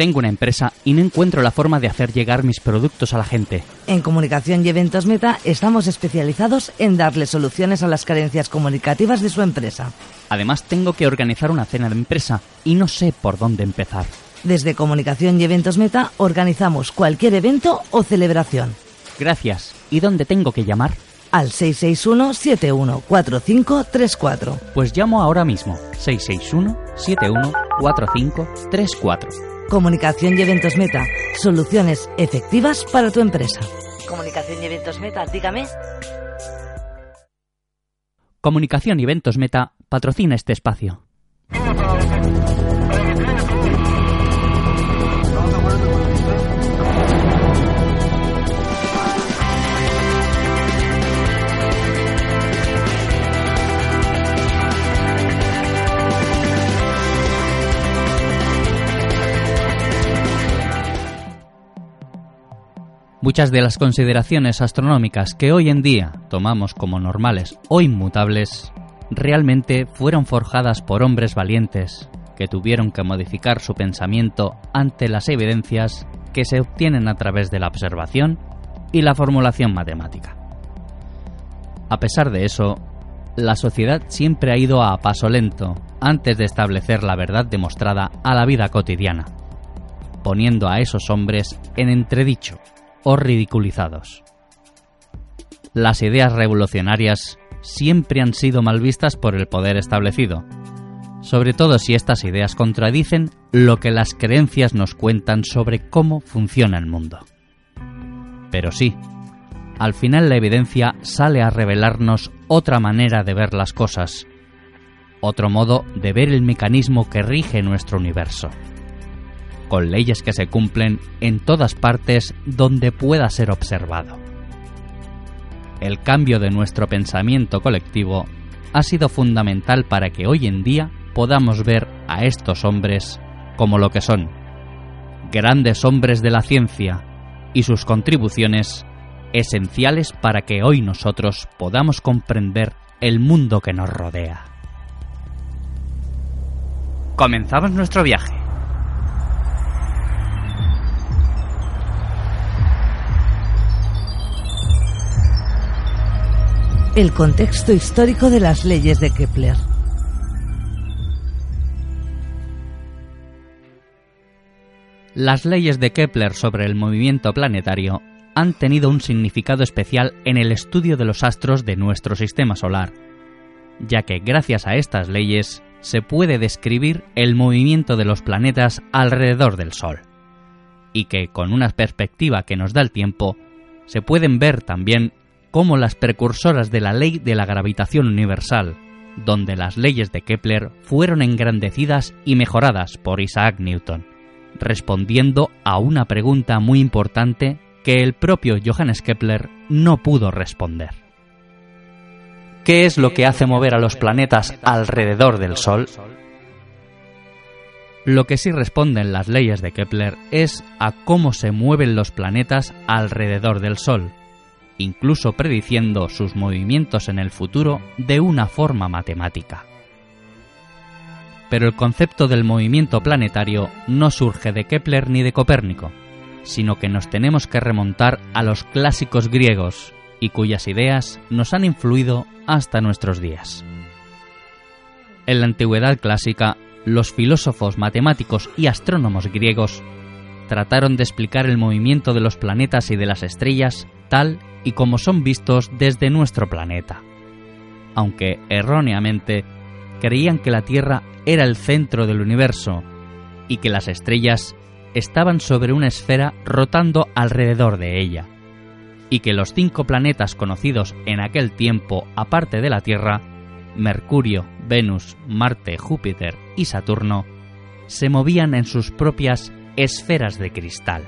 Tengo una empresa y no encuentro la forma de hacer llegar mis productos a la gente. En Comunicación y Eventos Meta estamos especializados en darle soluciones a las carencias comunicativas de su empresa. Además, tengo que organizar una cena de empresa y no sé por dónde empezar. Desde Comunicación y Eventos Meta organizamos cualquier evento o celebración. Gracias. ¿Y dónde tengo que llamar? Al 661-714534. Pues llamo ahora mismo. 661-714534. Comunicación y Eventos Meta. Soluciones efectivas para tu empresa. Comunicación y Eventos Meta, dígame. Comunicación y Eventos Meta patrocina este espacio. Muchas de las consideraciones astronómicas que hoy en día tomamos como normales o inmutables realmente fueron forjadas por hombres valientes que tuvieron que modificar su pensamiento ante las evidencias que se obtienen a través de la observación y la formulación matemática. A pesar de eso, la sociedad siempre ha ido a paso lento antes de establecer la verdad demostrada a la vida cotidiana, poniendo a esos hombres en entredicho o ridiculizados. Las ideas revolucionarias siempre han sido mal vistas por el poder establecido, sobre todo si estas ideas contradicen lo que las creencias nos cuentan sobre cómo funciona el mundo. Pero sí, al final la evidencia sale a revelarnos otra manera de ver las cosas, otro modo de ver el mecanismo que rige nuestro universo con leyes que se cumplen en todas partes donde pueda ser observado. El cambio de nuestro pensamiento colectivo ha sido fundamental para que hoy en día podamos ver a estos hombres como lo que son, grandes hombres de la ciencia y sus contribuciones esenciales para que hoy nosotros podamos comprender el mundo que nos rodea. Comenzamos nuestro viaje. El contexto histórico de las leyes de Kepler. Las leyes de Kepler sobre el movimiento planetario han tenido un significado especial en el estudio de los astros de nuestro sistema solar, ya que gracias a estas leyes se puede describir el movimiento de los planetas alrededor del Sol, y que con una perspectiva que nos da el tiempo, se pueden ver también como las precursoras de la ley de la gravitación universal, donde las leyes de Kepler fueron engrandecidas y mejoradas por Isaac Newton, respondiendo a una pregunta muy importante que el propio Johannes Kepler no pudo responder. ¿Qué es lo que hace mover a los planetas alrededor del Sol? Lo que sí responden las leyes de Kepler es a cómo se mueven los planetas alrededor del Sol, incluso prediciendo sus movimientos en el futuro de una forma matemática. Pero el concepto del movimiento planetario no surge de Kepler ni de Copérnico, sino que nos tenemos que remontar a los clásicos griegos y cuyas ideas nos han influido hasta nuestros días. En la antigüedad clásica, los filósofos, matemáticos y astrónomos griegos trataron de explicar el movimiento de los planetas y de las estrellas tal y como son vistos desde nuestro planeta, aunque erróneamente creían que la Tierra era el centro del universo y que las estrellas estaban sobre una esfera rotando alrededor de ella, y que los cinco planetas conocidos en aquel tiempo aparte de la Tierra, Mercurio, Venus, Marte, Júpiter y Saturno, se movían en sus propias esferas de cristal.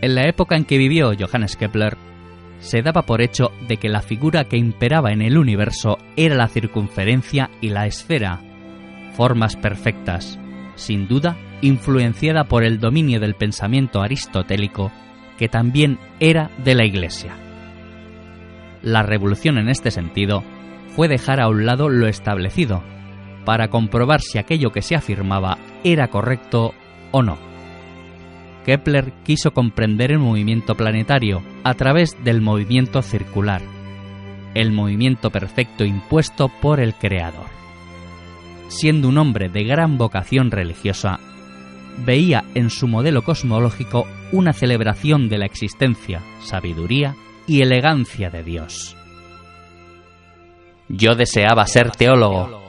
En la época en que vivió Johannes Kepler, se daba por hecho de que la figura que imperaba en el universo era la circunferencia y la esfera, formas perfectas, sin duda influenciada por el dominio del pensamiento aristotélico, que también era de la Iglesia. La revolución en este sentido fue dejar a un lado lo establecido, para comprobar si aquello que se afirmaba era correcto o no. Kepler quiso comprender el movimiento planetario a través del movimiento circular, el movimiento perfecto impuesto por el Creador. Siendo un hombre de gran vocación religiosa, veía en su modelo cosmológico una celebración de la existencia, sabiduría y elegancia de Dios. Yo deseaba ser teólogo,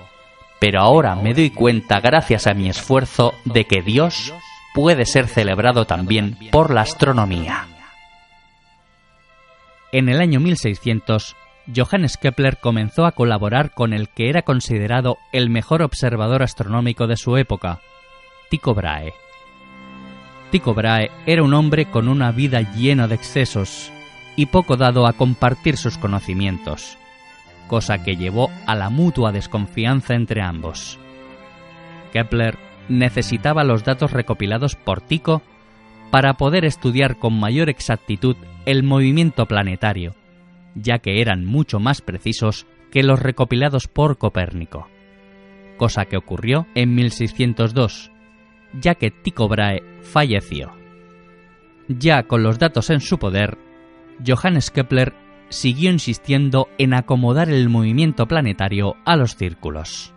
pero ahora me doy cuenta, gracias a mi esfuerzo, de que Dios puede ser celebrado también por la astronomía. En el año 1600, Johannes Kepler comenzó a colaborar con el que era considerado el mejor observador astronómico de su época, Tycho Brahe. Tycho Brahe era un hombre con una vida llena de excesos y poco dado a compartir sus conocimientos, cosa que llevó a la mutua desconfianza entre ambos. Kepler necesitaba los datos recopilados por Tycho para poder estudiar con mayor exactitud el movimiento planetario, ya que eran mucho más precisos que los recopilados por Copérnico, cosa que ocurrió en 1602, ya que Tycho Brahe falleció. Ya con los datos en su poder, Johannes Kepler siguió insistiendo en acomodar el movimiento planetario a los círculos.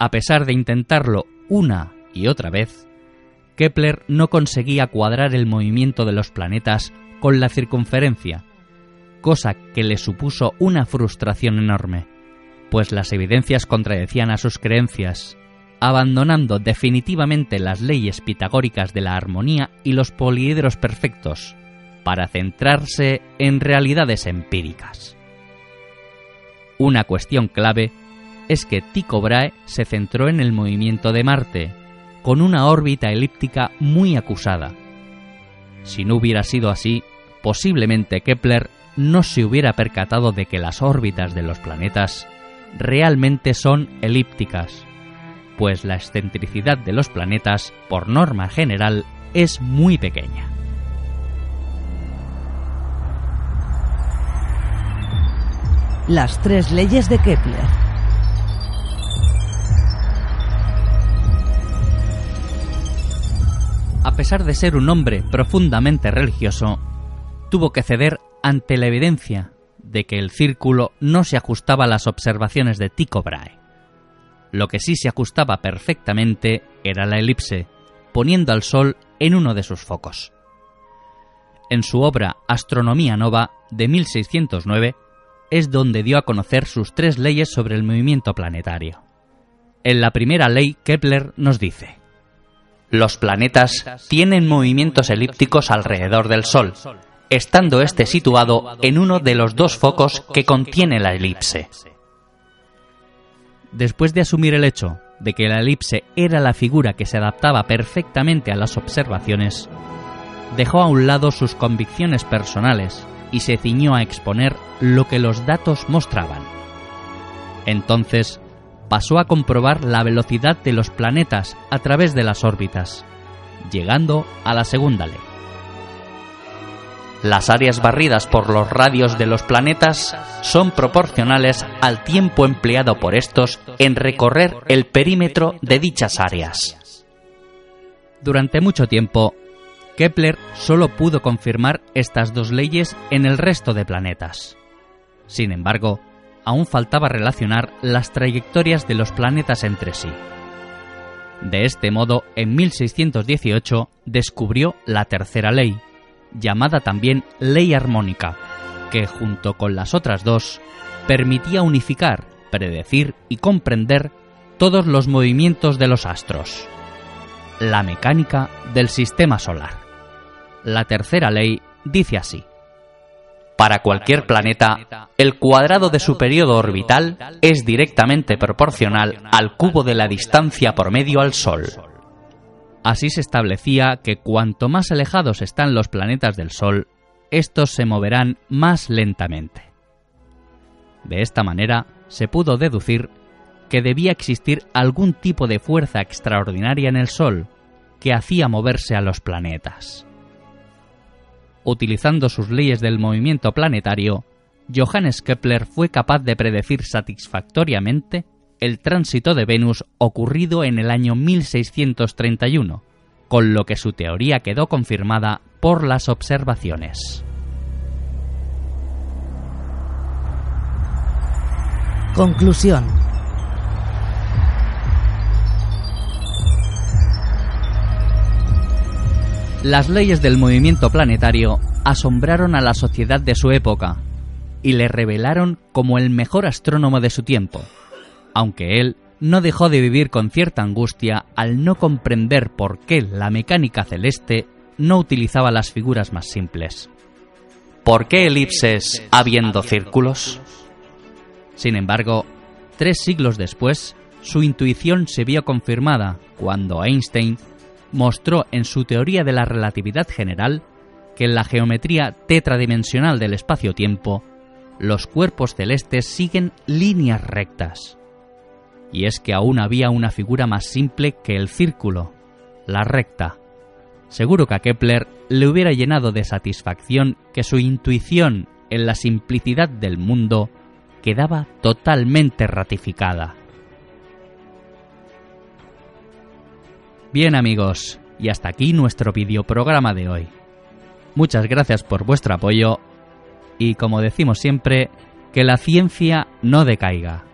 A pesar de intentarlo una y otra vez, Kepler no conseguía cuadrar el movimiento de los planetas con la circunferencia, cosa que le supuso una frustración enorme, pues las evidencias contradecían a sus creencias abandonando definitivamente las leyes pitagóricas de la armonía y los poliedros perfectos, para centrarse en realidades empíricas. Una cuestión clave es que Tycho Brahe se centró en el movimiento de Marte, con una órbita elíptica muy acusada. Si no hubiera sido así, posiblemente Kepler no se hubiera percatado de que las órbitas de los planetas realmente son elípticas pues la excentricidad de los planetas, por norma general, es muy pequeña. Las tres leyes de Kepler. A pesar de ser un hombre profundamente religioso, tuvo que ceder ante la evidencia de que el círculo no se ajustaba a las observaciones de Tycho Brahe. Lo que sí se ajustaba perfectamente era la elipse, poniendo al Sol en uno de sus focos. En su obra Astronomía Nova de 1609 es donde dio a conocer sus tres leyes sobre el movimiento planetario. En la primera ley Kepler nos dice, los planetas tienen movimientos elípticos alrededor del Sol, estando éste situado en uno de los dos focos que contiene la elipse. Después de asumir el hecho de que la elipse era la figura que se adaptaba perfectamente a las observaciones, dejó a un lado sus convicciones personales y se ciñó a exponer lo que los datos mostraban. Entonces, pasó a comprobar la velocidad de los planetas a través de las órbitas, llegando a la segunda ley. Las áreas barridas por los radios de los planetas son proporcionales al tiempo empleado por estos en recorrer el perímetro de dichas áreas. Durante mucho tiempo, Kepler solo pudo confirmar estas dos leyes en el resto de planetas. Sin embargo, aún faltaba relacionar las trayectorias de los planetas entre sí. De este modo, en 1618 descubrió la tercera ley, llamada también ley armónica, que junto con las otras dos permitía unificar, predecir y comprender todos los movimientos de los astros. La mecánica del sistema solar. La tercera ley dice así. Para cualquier planeta, el cuadrado de su periodo orbital es directamente proporcional al cubo de la distancia por medio al Sol. Así se establecía que cuanto más alejados están los planetas del Sol, estos se moverán más lentamente. De esta manera, se pudo deducir que debía existir algún tipo de fuerza extraordinaria en el Sol que hacía moverse a los planetas. Utilizando sus leyes del movimiento planetario, Johannes Kepler fue capaz de predecir satisfactoriamente el tránsito de Venus ocurrido en el año 1631, con lo que su teoría quedó confirmada por las observaciones. Conclusión. Las leyes del movimiento planetario asombraron a la sociedad de su época y le revelaron como el mejor astrónomo de su tiempo, aunque él no dejó de vivir con cierta angustia al no comprender por qué la mecánica celeste no utilizaba las figuras más simples. ¿Por qué elipses habiendo círculos? Sin embargo, tres siglos después, su intuición se vio confirmada cuando Einstein mostró en su teoría de la relatividad general que en la geometría tetradimensional del espacio-tiempo los cuerpos celestes siguen líneas rectas. Y es que aún había una figura más simple que el círculo, la recta. Seguro que a Kepler le hubiera llenado de satisfacción que su intuición en la simplicidad del mundo quedaba totalmente ratificada. Bien amigos, y hasta aquí nuestro videoprograma de hoy. Muchas gracias por vuestro apoyo y como decimos siempre, que la ciencia no decaiga.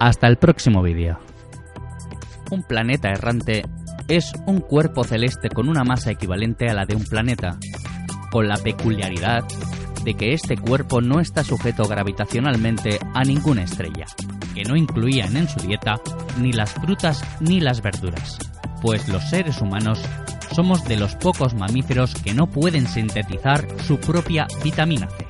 Hasta el próximo vídeo. Un planeta errante es un cuerpo celeste con una masa equivalente a la de un planeta, con la peculiaridad de que este cuerpo no está sujeto gravitacionalmente a ninguna estrella, que no incluían en su dieta ni las frutas ni las verduras, pues los seres humanos somos de los pocos mamíferos que no pueden sintetizar su propia vitamina C.